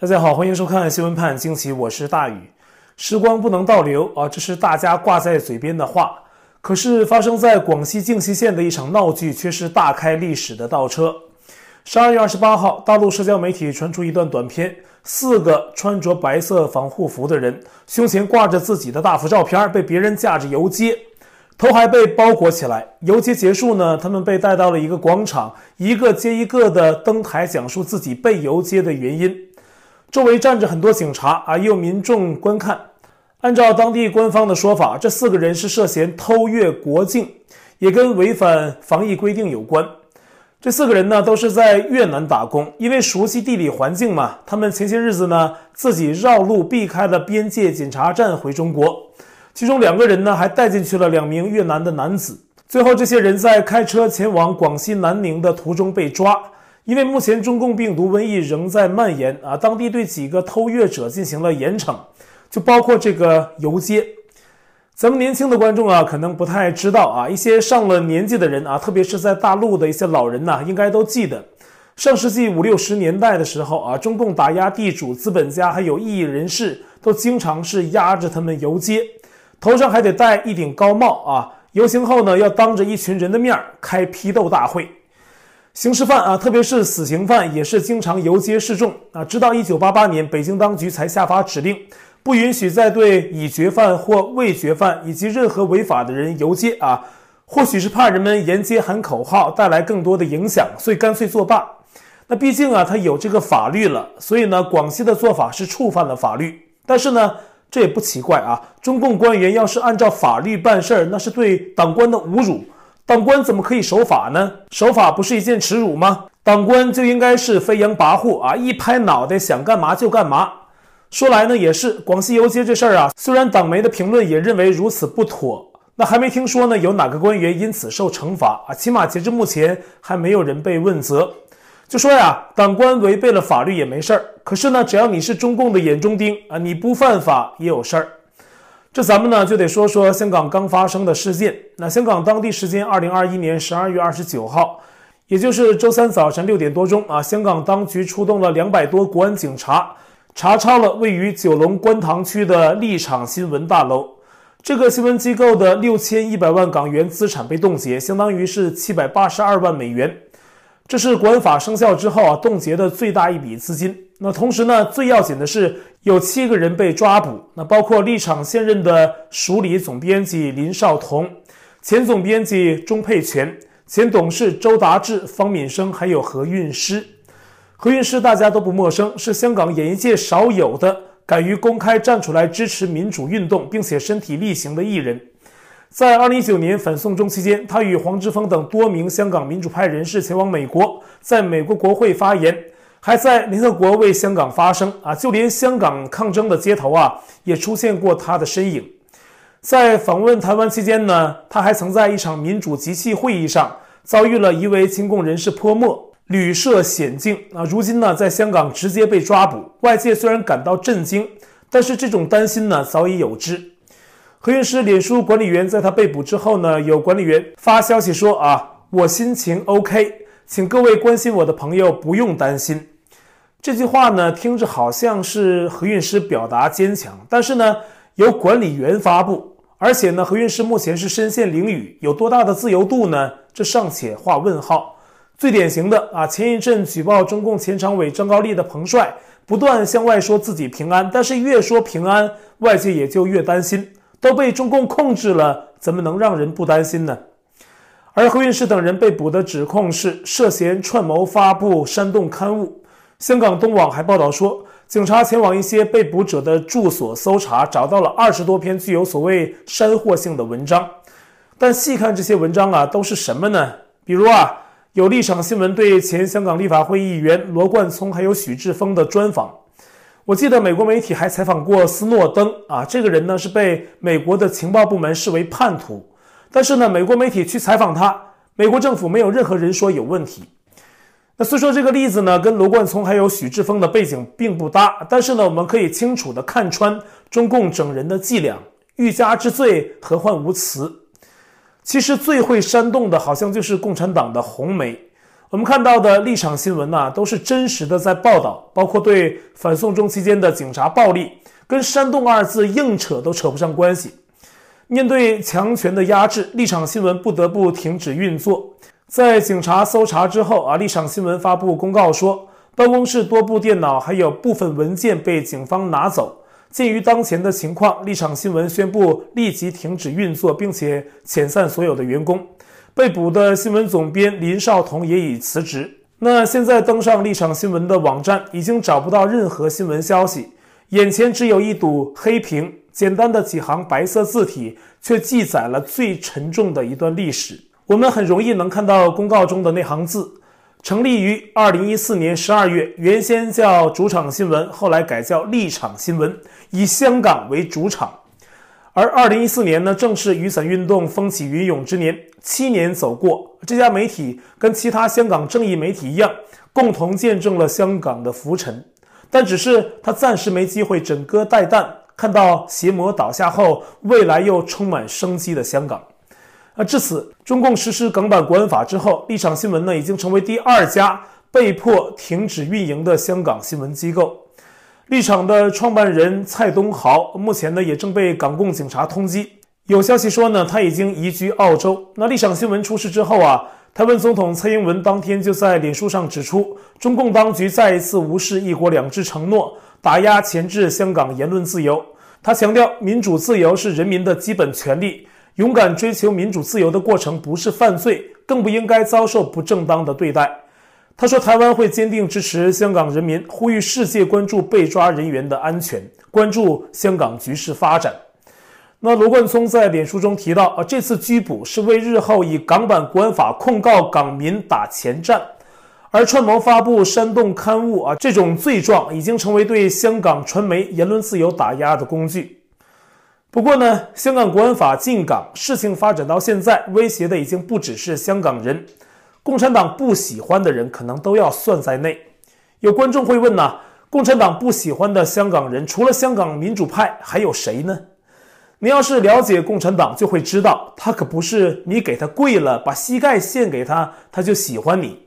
大家好，欢迎收看新闻判惊奇，我是大宇。时光不能倒流啊，这是大家挂在嘴边的话。可是发生在广西靖西县的一场闹剧，却是大开历史的倒车。十二月二十八号，大陆社交媒体传出一段短片，四个穿着白色防护服的人，胸前挂着自己的大幅照片，被别人架着游街。头还被包裹起来。游街结束呢，他们被带到了一个广场，一个接一个的登台讲述自己被游街的原因。周围站着很多警察啊，也有民众观看。按照当地官方的说法，这四个人是涉嫌偷越国境，也跟违反防疫规定有关。这四个人呢，都是在越南打工，因为熟悉地理环境嘛，他们前些日子呢，自己绕路避开了边界检查站回中国。其中两个人呢，还带进去了两名越南的男子。最后，这些人在开车前往广西南宁的途中被抓。因为目前中共病毒瘟疫仍在蔓延啊，当地对几个偷越者进行了严惩，就包括这个游街。咱们年轻的观众啊，可能不太知道啊，一些上了年纪的人啊，特别是在大陆的一些老人呐、应该都记得，上世纪五六十年代的时候啊，中共打压地主、资本家还有异议人士，都经常是压着他们游街。头上还得戴一顶高帽啊！游行后呢，要当着一群人的面开批斗大会。刑事犯啊，特别是死刑犯，也是经常游街示众啊。直到一九八八年，北京当局才下发指令，不允许再对已决犯或未决犯以及任何违法的人游街啊。或许是怕人们沿街喊口号带来更多的影响，所以干脆作罢。那毕竟啊，他有这个法律了，所以呢，广西的做法是触犯了法律，但是呢。这也不奇怪啊！中共官员要是按照法律办事儿，那是对党官的侮辱。党官怎么可以守法呢？守法不是一件耻辱吗？党官就应该是飞扬跋扈啊，一拍脑袋想干嘛就干嘛。说来呢，也是广西游街这事儿啊，虽然党媒的评论也认为如此不妥，那还没听说呢有哪个官员因此受惩罚啊，起码截至目前还没有人被问责。就说呀，党官违背了法律也没事儿。可是呢，只要你是中共的眼中钉啊，你不犯法也有事儿。这咱们呢就得说说香港刚发生的事件。那香港当地时间二零二一年十二月二十九号，也就是周三早晨六点多钟啊，香港当局出动了两百多国安警察，查抄了位于九龙观塘区的立场新闻大楼。这个新闻机构的六千一百万港元资产被冻结，相当于是七百八十二万美元。这是国安法生效之后啊冻结的最大一笔资金。那同时呢，最要紧的是有七个人被抓捕，那包括立场现任的署理总编辑林绍彤、前总编辑钟沛权、前董事周达志、方敏生，还有何韵诗。何韵诗大家都不陌生，是香港演艺界少有的敢于公开站出来支持民主运动，并且身体力行的艺人。在二零一九年反送中期间，他与黄之锋等多名香港民主派人士前往美国，在美国国会发言，还在联合国为香港发声啊！就连香港抗争的街头啊，也出现过他的身影。在访问台湾期间呢，他还曾在一场民主集气会议上遭遇了一位亲共人士泼墨，屡设险境啊！如今呢，在香港直接被抓捕，外界虽然感到震惊，但是这种担心呢，早已有之。何韵诗脸书管理员在他被捕之后呢，有管理员发消息说啊，我心情 OK，请各位关心我的朋友不用担心。这句话呢，听着好像是何韵诗表达坚强，但是呢，由管理员发布，而且呢，何韵诗目前是身陷囹圄，有多大的自由度呢？这尚且画问号。最典型的啊，前一阵举报中共前常委张高丽的彭帅，不断向外说自己平安，但是越说平安，外界也就越担心。都被中共控制了，怎么能让人不担心呢？而何韵诗等人被捕的指控是涉嫌串谋发布煽动刊物。香港东网还报道说，警察前往一些被捕者的住所搜查，找到了二十多篇具有所谓煽惑性的文章。但细看这些文章啊，都是什么呢？比如啊，有立场新闻对前香港立法会议员罗冠聪还有许志峰的专访。我记得美国媒体还采访过斯诺登啊，这个人呢是被美国的情报部门视为叛徒，但是呢，美国媒体去采访他，美国政府没有任何人说有问题。那虽说这个例子呢跟罗冠聪还有许智峰的背景并不搭，但是呢，我们可以清楚地看穿中共整人的伎俩，欲加之罪，何患无辞？其实最会煽动的，好像就是共产党的红媒。我们看到的立场新闻呢、都是真实的在报道，包括对反送中期间的警察暴力，跟煽动二字硬扯都扯不上关系。面对强权的压制，立场新闻不得不停止运作。在警察搜查之后啊，立场新闻发布公告说，办公室多部电脑还有部分文件被警方拿走。鉴于当前的情况，立场新闻宣布立即停止运作，并且遣散所有的员工。被捕的新闻总编林少彤也已辞职。那现在登上立场新闻的网站，已经找不到任何新闻消息，眼前只有一堵黑屏。简单的几行白色字体，却记载了最沉重的一段历史。我们很容易能看到公告中的那行字：成立于二零一四年十二月，原先叫主场新闻，后来改叫立场新闻，以香港为主场。而二零一四年呢，正是雨伞运动风起云涌之年。七年走过，这家媒体跟其他香港正义媒体一样，共同见证了香港的浮沉。但只是他暂时没机会枕戈待旦。看到邪魔倒下后，未来又充满生机的香港。啊，至此，中共实施港版国安法之后，立场新闻呢已经成为第二家被迫停止运营的香港新闻机构。立场的创办人蔡东豪目前呢也正被港共警察通缉。有消息说呢，他已经移居澳洲。那立场新闻出事之后啊，台湾总统蔡英文当天就在脸书上指出，中共当局再一次无视“一国两制”承诺。打压钳制香港言论自由，他强调民主自由是人民的基本权利，勇敢追求民主自由的过程不是犯罪，更不应该遭受不正当的对待。他说，台湾会坚定支持香港人民，呼吁世界关注被抓人员的安全，关注香港局势发展。那罗冠聪在脸书中提到，啊，这次拘捕是为日后以港版国安法控告港民打前站。而串谋发布煽动刊物啊，这种罪状已经成为对香港传媒言论自由打压的工具。不过呢，香港国安法进港，事情发展到现在，威胁的已经不只是香港人，共产党不喜欢的人可能都要算在内。有观众会问呢，共产党不喜欢的香港人，除了香港民主派，还有谁呢？你要是了解共产党，就会知道，他可不是你给他跪了，把膝盖献给他，他就喜欢你。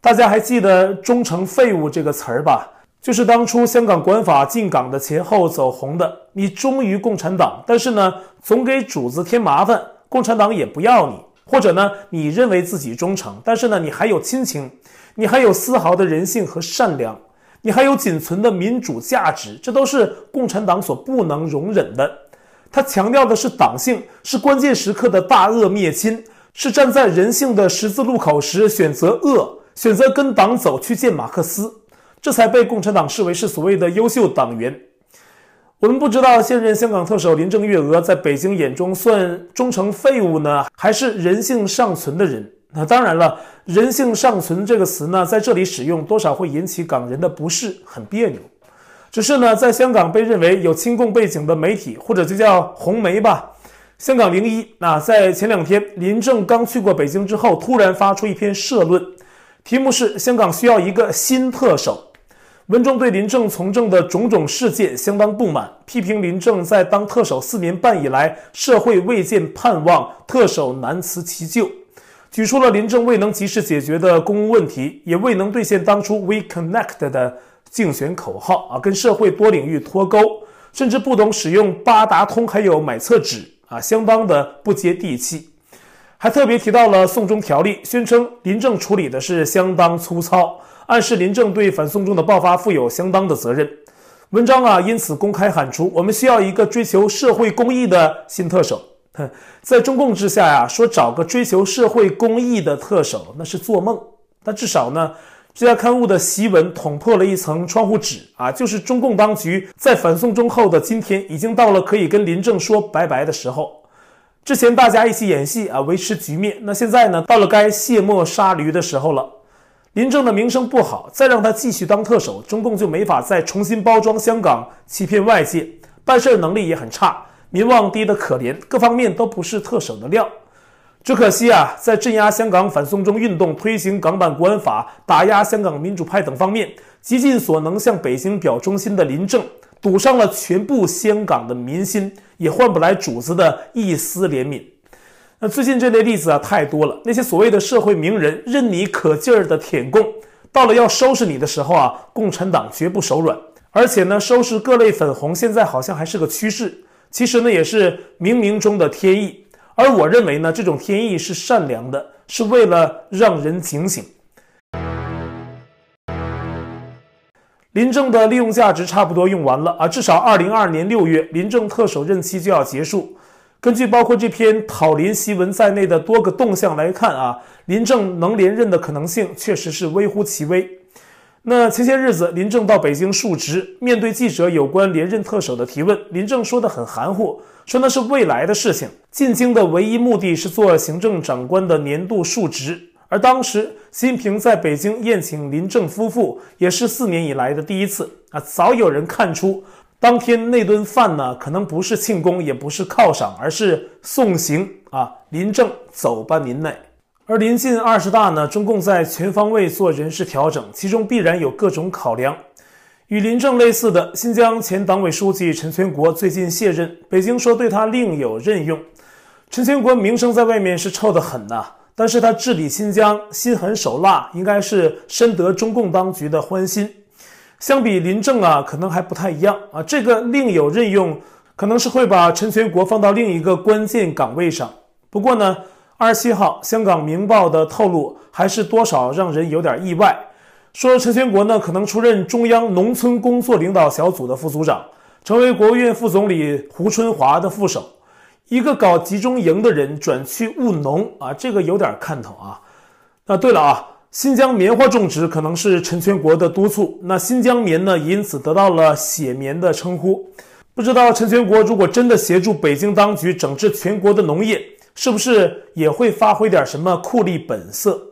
大家还记得“忠诚废物”这个词儿吧？就是当初香港管法进港的前后走红的。你忠于共产党，但是呢，总给主子添麻烦，共产党也不要你；或者呢，你认为自己忠诚，但是呢，你还有亲情，你还有丝毫的人性和善良，你还有仅存的民主价值，这都是共产党所不能容忍的。他强调的是党性，是关键时刻的大恶灭亲，是站在人性的十字路口时选择恶。选择跟党走去见马克思，这才被共产党视为是所谓的优秀党员。我们不知道现任香港特首林郑月娥在北京眼中算忠诚废物呢，还是人性尚存的人？那当然了，人性尚存这个词呢，在这里使用多少会引起港人的不适，很别扭。只是呢，在香港被认为有亲共背景的媒体，或者就叫红媒吧，香港零一，那在前两天林郑刚去过北京之后，突然发出一篇社论。题目是香港需要一个新特首。文中对林郑从政的种种事件相当不满，批评林郑在当特首四年半以来，社会未见盼望，特首难辞其咎。举出了林郑未能及时解决的公共问题，也未能兑现当初 We Connect 的竞选口号啊，跟社会多领域脱钩，甚至不懂使用八达通，还有买厕纸啊，相当的不接地气。还特别提到了送中条例，宣称林郑处理的是相当粗糙，暗示林郑对反送中的爆发负有相当的责任。文章啊，因此公开喊出：我们需要一个追求社会公义的新特首。哼，在中共之下呀，说找个追求社会公义的特首，那是做梦。但至少呢，这家刊物的檄文捅破了一层窗户纸啊，就是中共当局在反送中后的今天，已经到了可以跟林郑说拜拜的时候。之前大家一起演戏啊，维持局面。那现在呢，到了该卸磨杀驴的时候了。林郑的名声不好，再让他继续当特首，中共就没法再重新包装香港，欺骗外界。办事能力也很差，民望低得可怜，各方面都不是特首的料。只可惜啊，在镇压香港反送中运动、推行港版国安法、打压香港民主派等方面，极尽所能向北京表忠心的林郑。赌上了全部香港的民心，也换不来主子的一丝怜悯。那最近这类例子啊太多了，那些所谓的社会名人任你可劲儿的舔共，到了要收拾你的时候啊，共产党绝不手软。而且呢，收拾各类粉红现在好像还是个趋势，其实呢也是冥冥中的天意。而我认为呢，这种天意是善良的，是为了让人警醒。林郑的利用价值差不多用完了啊，至少二零二二年六月，林郑特首任期就要结束。根据包括这篇讨林檄文在内的多个动向来看啊，林郑能连任的可能性确实是微乎其微。那前些日子，林郑到北京述职，面对记者有关连任特首的提问，林郑说得很含糊，说那是未来的事情。进京的唯一目的是做行政长官的年度述职，而当时习近平在北京宴请林郑夫妇，也是四年以来的第一次啊，早有人看出。当天那顿饭呢，可能不是庆功，也不是犒赏，而是送行啊！林郑走吧，您嘞。而临近二十大呢，中共在全方位做人事调整，其中必然有各种考量。与林郑类似的，新疆前党委书记陈全国最近卸任，北京说对他另有任用。陈全国名声在外面是臭得很呐，但是他治理新疆心狠手辣，应该是深得中共当局的欢心。相比林郑啊，可能还不太一样啊。这个另有任用，可能是会把陈全国放到另一个关键岗位上。不过呢，二十七号香港明报的透露，还是多少让人有点意外。说陈全国呢，可能出任中央农村工作领导小组的副组长，成为国务院副总理胡春华的副手。一个搞集中营的人转去务农啊，这个有点看头啊。那对了啊。新疆棉花种植可能是陈全国的督促，那新疆棉呢，因此得到了血棉的称呼。不知道陈全国如果真的协助北京当局整治全国的农业，是不是也会发挥点什么酷吏本色？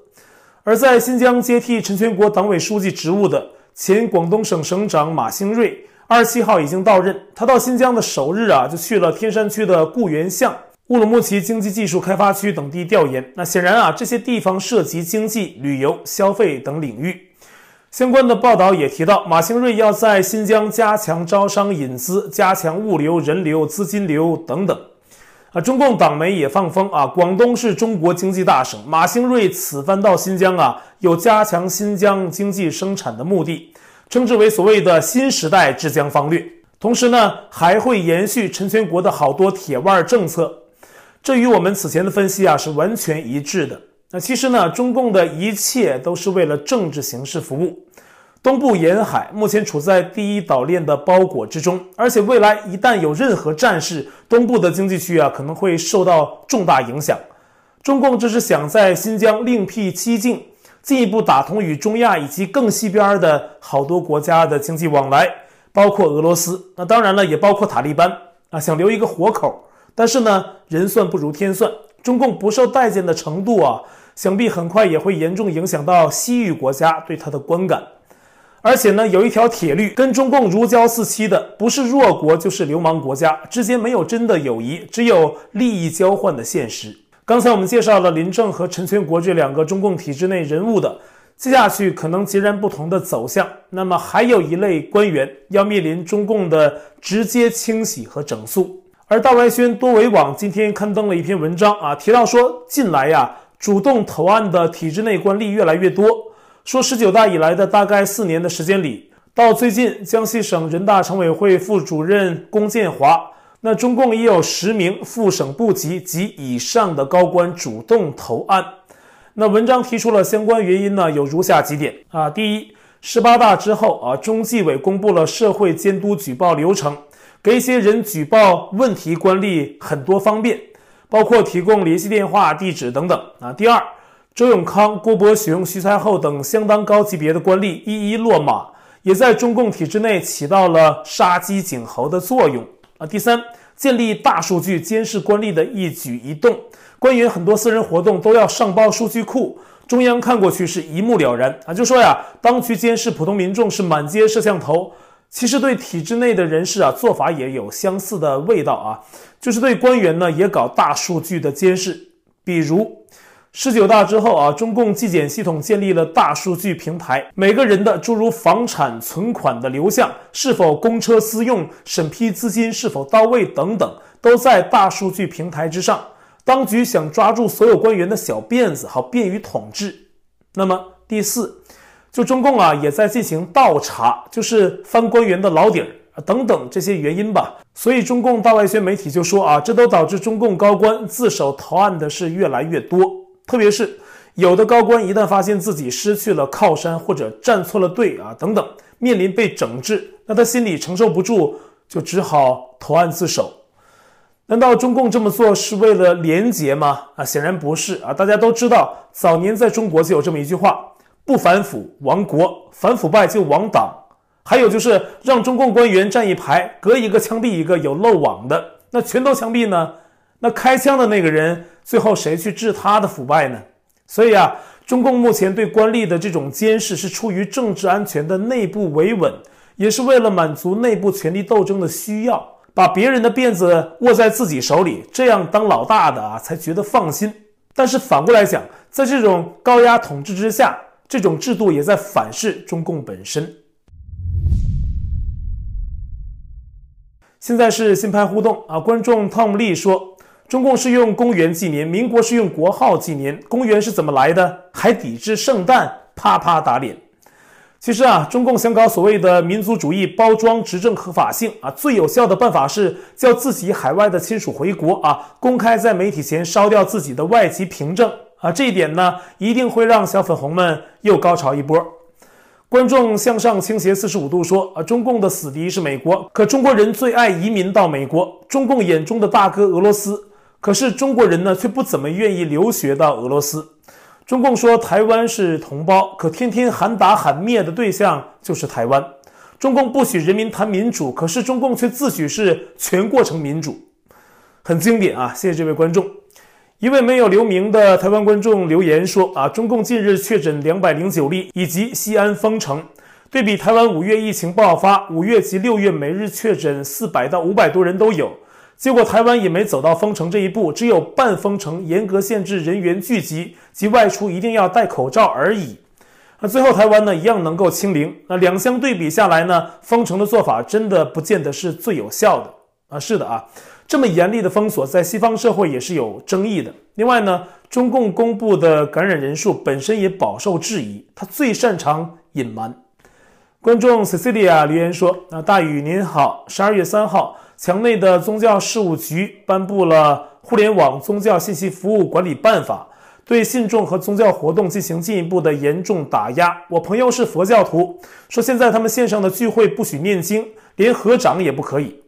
而在新疆接替陈全国党委书记职务的前广东省省长马兴瑞，二十七号已经到任。他到新疆的首日啊，就去了天山区的固原巷。乌鲁木齐经济技术开发区等地调研，那显然啊，这些地方涉及经济、旅游、消费等领域。相关的报道也提到，马兴瑞要在新疆加强招商引资，加强物流、人流、资金流等等。啊，中共党媒也放风啊，广东是中国经济大省，马兴瑞此番到新疆啊，有加强新疆经济生产的目的，称之为所谓的新时代治疆方略。同时呢，还会延续陈全国的好多铁腕政策。这与我们此前的分析啊是完全一致的。那其实呢，中共的一切都是为了政治形势服务。东部沿海目前处在第一岛链的包裹之中，而且未来一旦有任何战事，东部的经济区啊可能会受到重大影响。中共这是想在新疆另辟蹊径，进一步打通与中亚以及更西边的好多国家的经济往来，包括俄罗斯。那当然了，也包括塔利班啊，想留一个活口。但是呢，人算不如天算，中共不受待见的程度啊，想必很快也会严重影响到西域国家对他的观感。而且呢，有一条铁律，跟中共如胶似漆的，不是弱国就是流氓国家，之间没有真的友谊，只有利益交换的现实。刚才我们介绍了林郑和陈全国这两个中共体制内人物的，接下去可能截然不同的走向。那么还有一类官员要面临中共的直接清洗和整肃。而大外宣多维网今天刊登了一篇文章啊，提到说，近来呀，主动投案的体制内官吏越来越多。说十九大以来的大概四年的时间里，到最近江西省人大常委会副主任龚建华，那中共也有十名副省部级及以上的高官主动投案。那文章提出了相关原因呢，有如下几点啊：第一，十八大之后啊，中纪委公布了社会监督举报流程。给一些人举报问题官吏很多方便，包括提供联系电话、地址等等啊。第二，周永康、郭伯雄、徐才厚等相当高级别的官吏一一落马，也在中共体制内起到了杀鸡儆猴的作用啊。第三，建立大数据监视官吏的一举一动，官员很多私人活动都要上报数据库，中央看过去是一目了然啊。就说呀，当局监视普通民众是满街摄像头。其实对体制内的人士啊，做法也有相似的味道啊，就是对官员呢也搞大数据的监视。比如十九大之后啊，中共纪检系统建立了大数据平台，每个人的诸如房产、存款的流向、是否公车私用、审批资金是否到位等等，都在大数据平台之上。当局想抓住所有官员的小辫子，好便于统治。那么第四，就中共啊也在进行倒查，就是翻官员的老底儿等等这些原因吧。所以中共大外宣媒体就说啊，这都导致中共高官自首投案的事越来越多，特别是有的高官一旦发现自己失去了靠山或者站错了队啊等等，面临被整治，那他心里承受不住，就只好投案自首。难道中共这么做是为了廉洁吗？啊，显然不是啊！大家都知道，早年在中国就有这么一句话：不反腐亡国，反腐败就亡党。还有就是让中共官员站一排，隔一个枪毙一个，有漏网的，那全都枪毙呢？那开枪的那个人最后谁去治他的腐败呢？所以啊，中共目前对官吏的这种监视是出于政治安全的内部维稳，也是为了满足内部权力斗争的需要。把别人的辫子握在自己手里，这样当老大的啊才觉得放心。但是反过来讲，在这种高压统治之下，这种制度也在反噬中共本身。现在是新派互动啊，观众 Tom Lee 说，中共是用公元纪年，民国是用国号纪年，公元是怎么来的？还抵制圣诞，啪啪打脸。其实啊，中共想搞所谓的民族主义，包装执政合法性啊，最有效的办法是叫自己海外的亲属回国啊，公开在媒体前烧掉自己的外籍凭证啊，这一点呢，一定会让小粉红们又高潮一波。观众向上倾斜四十五度说啊，中共的死敌是美国，可中国人最爱移民到美国，中共眼中的大哥俄罗斯，可是中国人呢，却不怎么愿意留学到俄罗斯。中共说台湾是同胞，可天天喊打喊灭的对象就是台湾。中共不许人民谈民主，可是中共却自诩是全过程民主，很经典啊！谢谢这位观众。一位没有留名的台湾观众留言说：啊，中共近日确诊两百零九例，以及西安封城，对比台湾五月疫情爆发，五月及六月每日确诊四百到五百多人都有。结果台湾也没走到封城这一步，只有半封城，严格限制人员聚集及外出一定要戴口罩而已。那最后台湾呢，一样能够清零。那两相对比下来呢，封城的做法真的不见得是最有效的啊。是的啊，这么严厉的封锁在西方社会也是有争议的。另外呢，中共公布的感染人数本身也饱受质疑，他最擅长隐瞒。观众 Cecilia 留言说：“那大宇您好，十二月三号。”墙内的宗教事务局颁布了《互联网宗教信息服务管理办法》，对信众和宗教活动进行进一步的严重打压。我朋友是佛教徒，说现在他们线上的聚会不许念经，连合掌也不可以。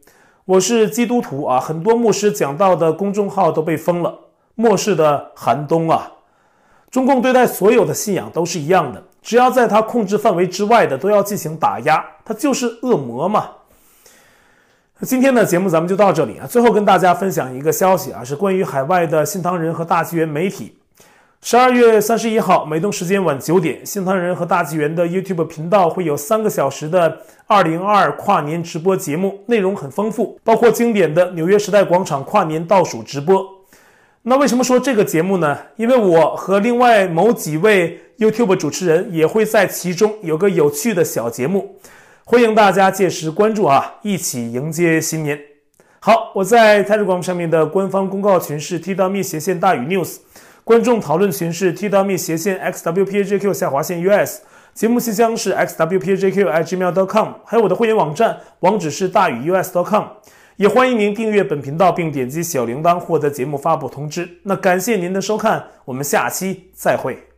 我是基督徒啊，很多牧师讲到的公众号都被封了。末世的寒冬啊，中共对待所有的信仰都是一样的，只要在他控制范围之外的都要进行打压，他就是恶魔嘛。今天的节目咱们就到这里啊。最后跟大家分享一个消息啊，是关于海外的新唐人和大纪元媒体。十二月三十一号，美东时间晚九点，新唐人和大纪元的 YouTube 频道会有三个小时的二零二二跨年直播节目，内容很丰富，包括经典的纽约时代广场跨年倒数直播。那为什么说这个节目呢？因为我和另外某几位 YouTube 主持人也会在其中有个有趣的小节目。欢迎大家届时关注啊，一起迎接新年。好，我在 Telegram 上面的官方公告群是 T.me 斜线大宇 News，观众讨论群是 t w 斜线 x w p j q 下划线 us，节目信箱是 XWPJQ IGmail dot com 还有我的会员网站网址是大宇 u s dot com，也欢迎您订阅本频道并点击小铃铛获得节目发布通知。那感谢您的收看，我们下期再会。